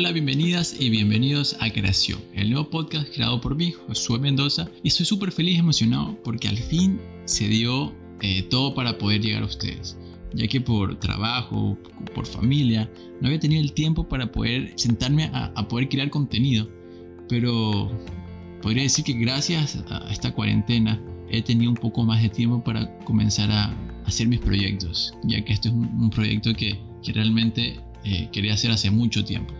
Hola, bienvenidas y bienvenidos a Creación, el nuevo podcast creado por mí, Josué Mendoza, y estoy súper feliz y emocionado porque al fin se dio eh, todo para poder llegar a ustedes, ya que por trabajo, por familia, no había tenido el tiempo para poder sentarme a, a poder crear contenido, pero podría decir que gracias a esta cuarentena he tenido un poco más de tiempo para comenzar a hacer mis proyectos, ya que este es un, proyecto que, que realmente eh, quería hacer hace mucho tiempo.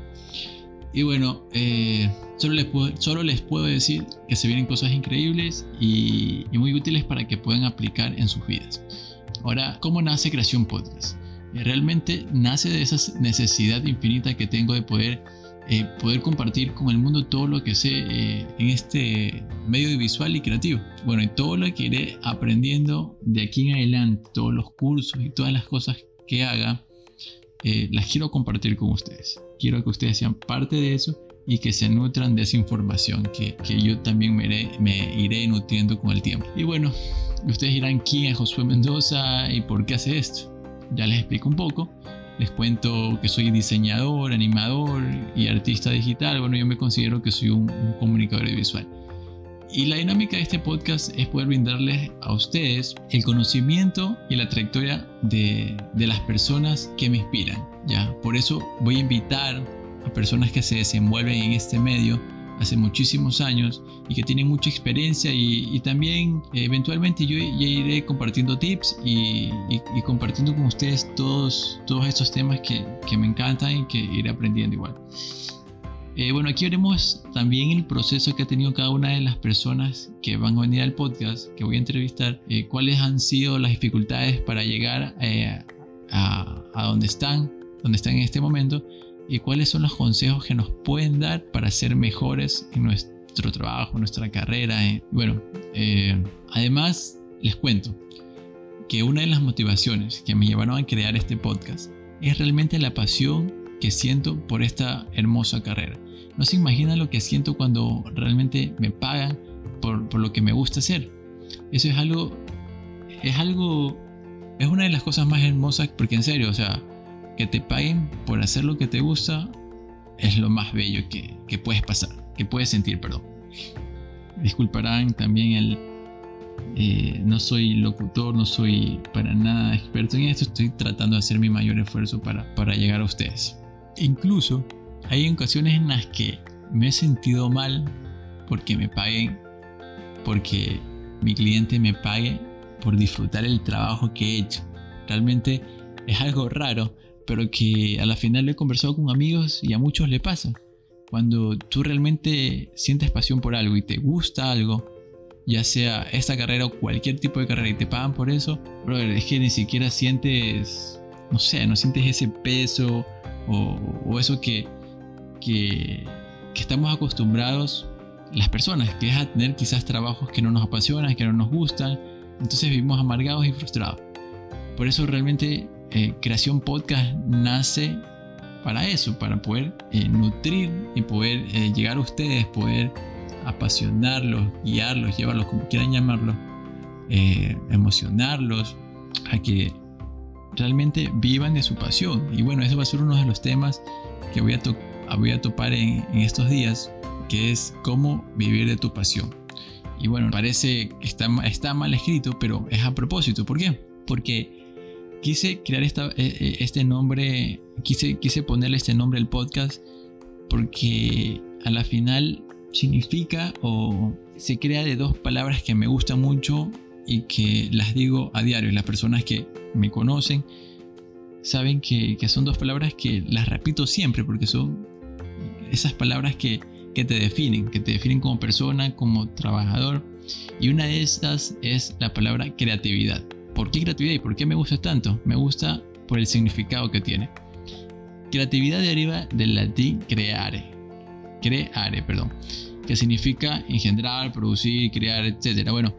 Y bueno, eh, solo, les puedo, solo les puedo decir que se vienen cosas increíbles y, muy útiles para que puedan aplicar en sus vidas. Ahora, ¿cómo nace Creación Podcast? Eh, realmente nace de esa necesidad infinita que tengo de poder, poder compartir con el mundo todo lo que sé en este medio visual y creativo. Bueno, y todo lo que iré aprendiendo de aquí en adelante, todos los cursos y todas las cosas que haga, eh, las quiero compartir con ustedes. Quiero que ustedes sean parte de eso y que se nutran de esa información que, que yo también me iré, me iré, nutriendo con el tiempo. Y bueno, ustedes dirán quién es Josué Mendoza y por qué hace esto. Ya les explico un poco. Les cuento que soy diseñador, animador y artista digital. Bueno, yo me considero que soy un, un comunicador visual. Y la dinámica de este podcast es poder brindarles a ustedes el conocimiento y la trayectoria de, de, las personas que me inspiran. ¿ya? Por eso voy a invitar a personas que se desenvuelven en este medio hace muchísimos años y que tienen mucha experiencia y, también eventualmente yo iré compartiendo tips y, y, compartiendo con ustedes todos, todos estos temas que, que me encantan y que iré aprendiendo igual. Eh, bueno, aquí veremos también el proceso que ha tenido cada una de las personas que van a venir al podcast, que voy a entrevistar, eh, cuáles han sido las dificultades para llegar eh, a, a, donde están, donde están en este momento, y cuáles son los consejos que nos pueden dar para ser mejores en nuestro trabajo, en nuestra carrera. Bueno, además les cuento que una de las motivaciones que me llevaron a crear este podcast es realmente la pasión que siento por esta hermosa carrera. No se imaginan lo que siento cuando realmente me pagan por, por, lo que me gusta hacer. Eso es algo, es algo, es una de las cosas más hermosas porque en serio, o sea, que te paguen por hacer lo que te gusta es lo más bello que, que puedes pasar, que puedes sentir, perdón. Disculparán también el, eh, no soy locutor, no soy para nada experto en esto, estoy tratando de hacer mi mayor esfuerzo para, para llegar a ustedes. Incluso hay ocasiones en las que me he sentido mal porque me paguen, porque mi cliente me pague por disfrutar el trabajo que he hecho. Realmente es algo raro, pero que a la final lo he conversado con amigos y a muchos le pasa. Cuando tú realmente sientes pasión por algo y te gusta algo, ya sea esta carrera o cualquier tipo de carrera y te pagan por eso, brother, es que ni siquiera sientes, no sé, no sientes ese peso o, eso que, que, estamos acostumbrados las personas, que es a tener quizás trabajos que no nos apasionan, que no nos gustan, entonces vivimos amargados y frustrados. Por eso realmente eh, Creación Podcast nace para eso, para poder eh, nutrir y poder eh, llegar a ustedes, poder apasionarlos, guiarlos, llevarlos como quieran llamarlo, emocionarlos a que realmente vivan de su pasión. Y bueno, eso va a ser uno de los temas que voy a, voy a topar en, estos días, que es cómo vivir de tu pasión. Y bueno, parece que está, está mal escrito, pero es a propósito. ¿Por qué? Porque quise crear esta, e, e, este nombre, quise, quise ponerle este nombre al podcast, porque a la final significa o se crea de dos palabras que me gustan mucho y que las digo a diario. Las personas que me conocen saben que, son dos palabras que las repito siempre porque son esas palabras que, que te definen, que te definen como persona, como trabajador. Y una de estas es la palabra creatividad. ¿Por qué creatividad y por qué me gusta tanto? Me gusta por el significado que tiene. Creatividad deriva del latín creare. Creare, perdón. Que significa engendrar, producir, crear, etc. Bueno,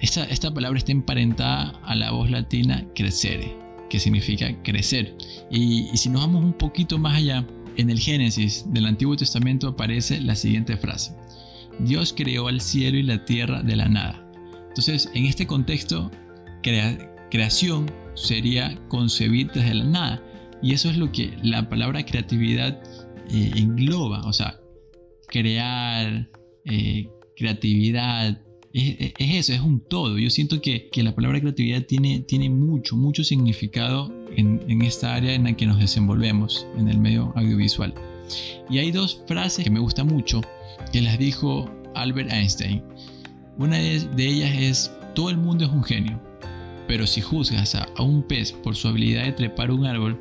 esta, palabra está emparentada a la voz latina crecere, que significa crecer. Y, si nos vamos un poquito más allá, en el Génesis del Antiguo Testamento aparece la siguiente frase. Dios creó al cielo y la tierra de la nada. Entonces, en este contexto, creación sería concebir desde la nada. Y eso es lo que la palabra creatividad eh, engloba, o sea, crear, eh, creatividad, es, eso, es un todo. Yo siento que, la palabra creatividad tiene, tiene mucho, mucho significado en, en, esta área en la que nos desenvolvemos, en el medio audiovisual. Y hay dos frases que me gustan mucho, que las dijo Albert Einstein. Una de ellas es, todo el mundo es un genio, pero si juzgas a, un pez por su habilidad de trepar un árbol,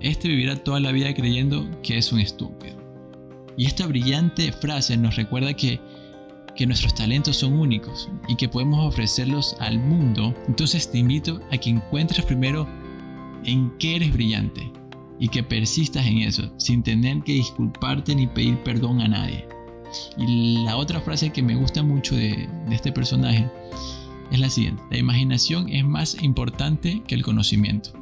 este vivirá toda la vida creyendo que es un estúpido. Y esta brillante frase nos recuerda que, que nuestros talentos son únicos y que podemos ofrecerlos al mundo. Entonces te invito a que encuentres primero en qué eres brillante y que persistas en eso, sin tener que disculparte ni pedir perdón a nadie. Y la otra frase que me gusta mucho de, este personaje es la siguiente. La imaginación es más importante que el conocimiento.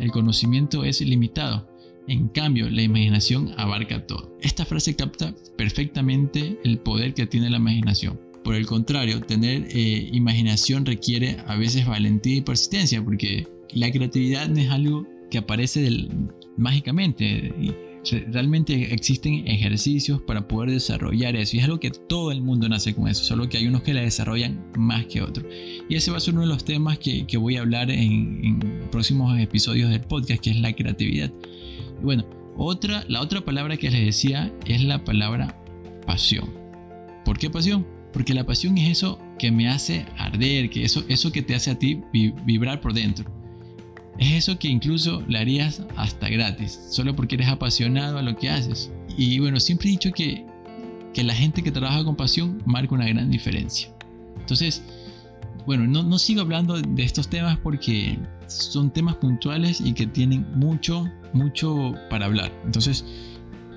El conocimiento es ilimitado. En cambio, la imaginación abarca todo. Esta frase capta perfectamente el poder que tiene la imaginación. Por el contrario, tener eh, imaginación requiere a veces valentía y persistencia, porque la creatividad no es algo que aparece del, mágicamente realmente existen ejercicios para poder desarrollar eso y es algo que todo el mundo nace con eso, solo que hay unos que la desarrollan más que otros. Y ese va a ser uno de los temas que, voy a hablar en, próximos episodios del podcast, que es la creatividad. Bueno, otra, la otra palabra que les decía es la palabra pasión. ¿Por qué pasión? Porque la pasión es eso que me hace arder, que eso, eso que te hace a ti vibrar por dentro. Es eso que incluso le harías hasta gratis, solo porque eres apasionado a lo que haces. Y bueno, siempre he dicho que, que la gente que trabaja con pasión marca una gran diferencia. Entonces, bueno, no, no sigo hablando de estos temas porque son temas puntuales y que tienen mucho, mucho para hablar. Entonces,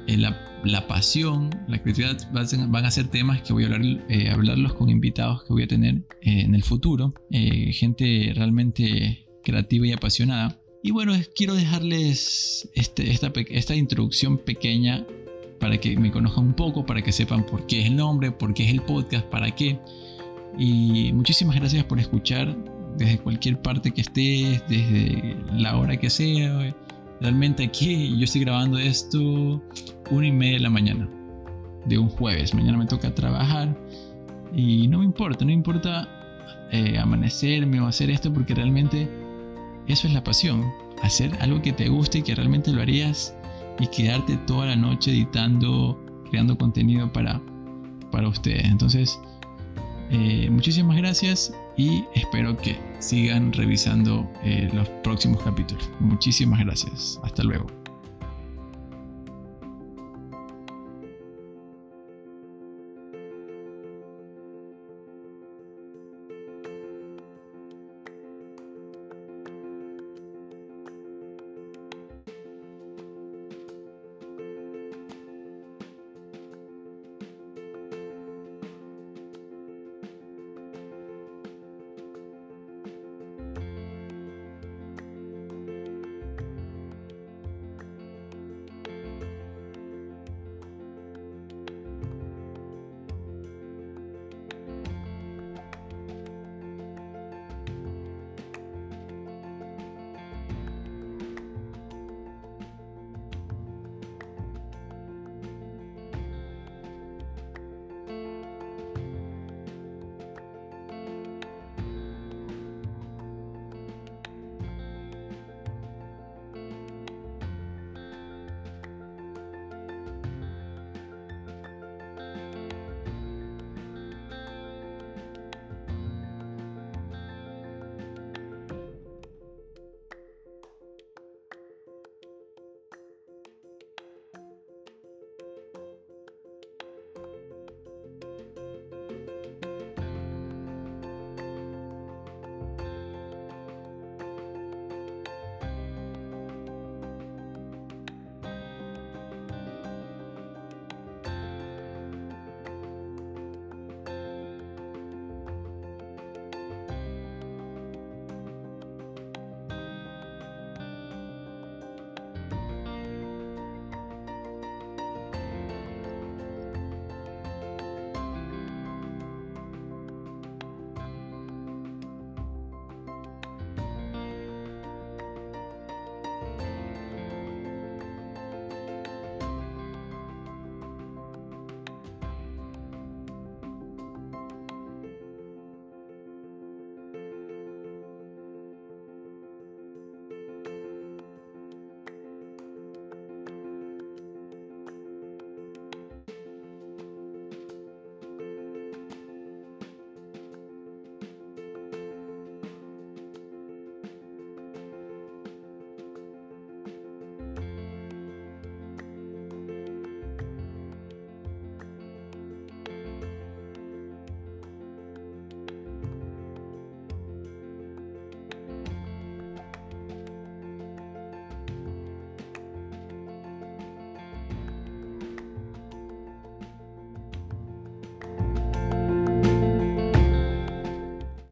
eh, la, la, pasión, la creatividad van a ser temas que voy a hablar, eh, hablarlos con invitados que voy a tener eh, en el futuro. gente realmente creativa y apasionada. Y bueno, quiero dejarles este, esta, esta introducción pequeña para que me conozcan un poco, para que sepan por qué es el nombre, por qué es el podcast, para qué. Y muchísimas gracias por escuchar desde cualquier parte que estés, desde la hora que sea. Realmente aquí yo estoy grabando esto una y media de la mañana de un jueves. Mañana me toca trabajar y no me importa, no importa eh, amanecerme o hacer esto porque realmente eso es la pasión, hacer algo que te guste y que realmente lo harías y quedarte toda la noche editando, creando contenido para, para ustedes. Entonces, eh, muchísimas gracias y espero que sigan revisando eh, los próximos capítulos. Muchísimas gracias. Hasta luego.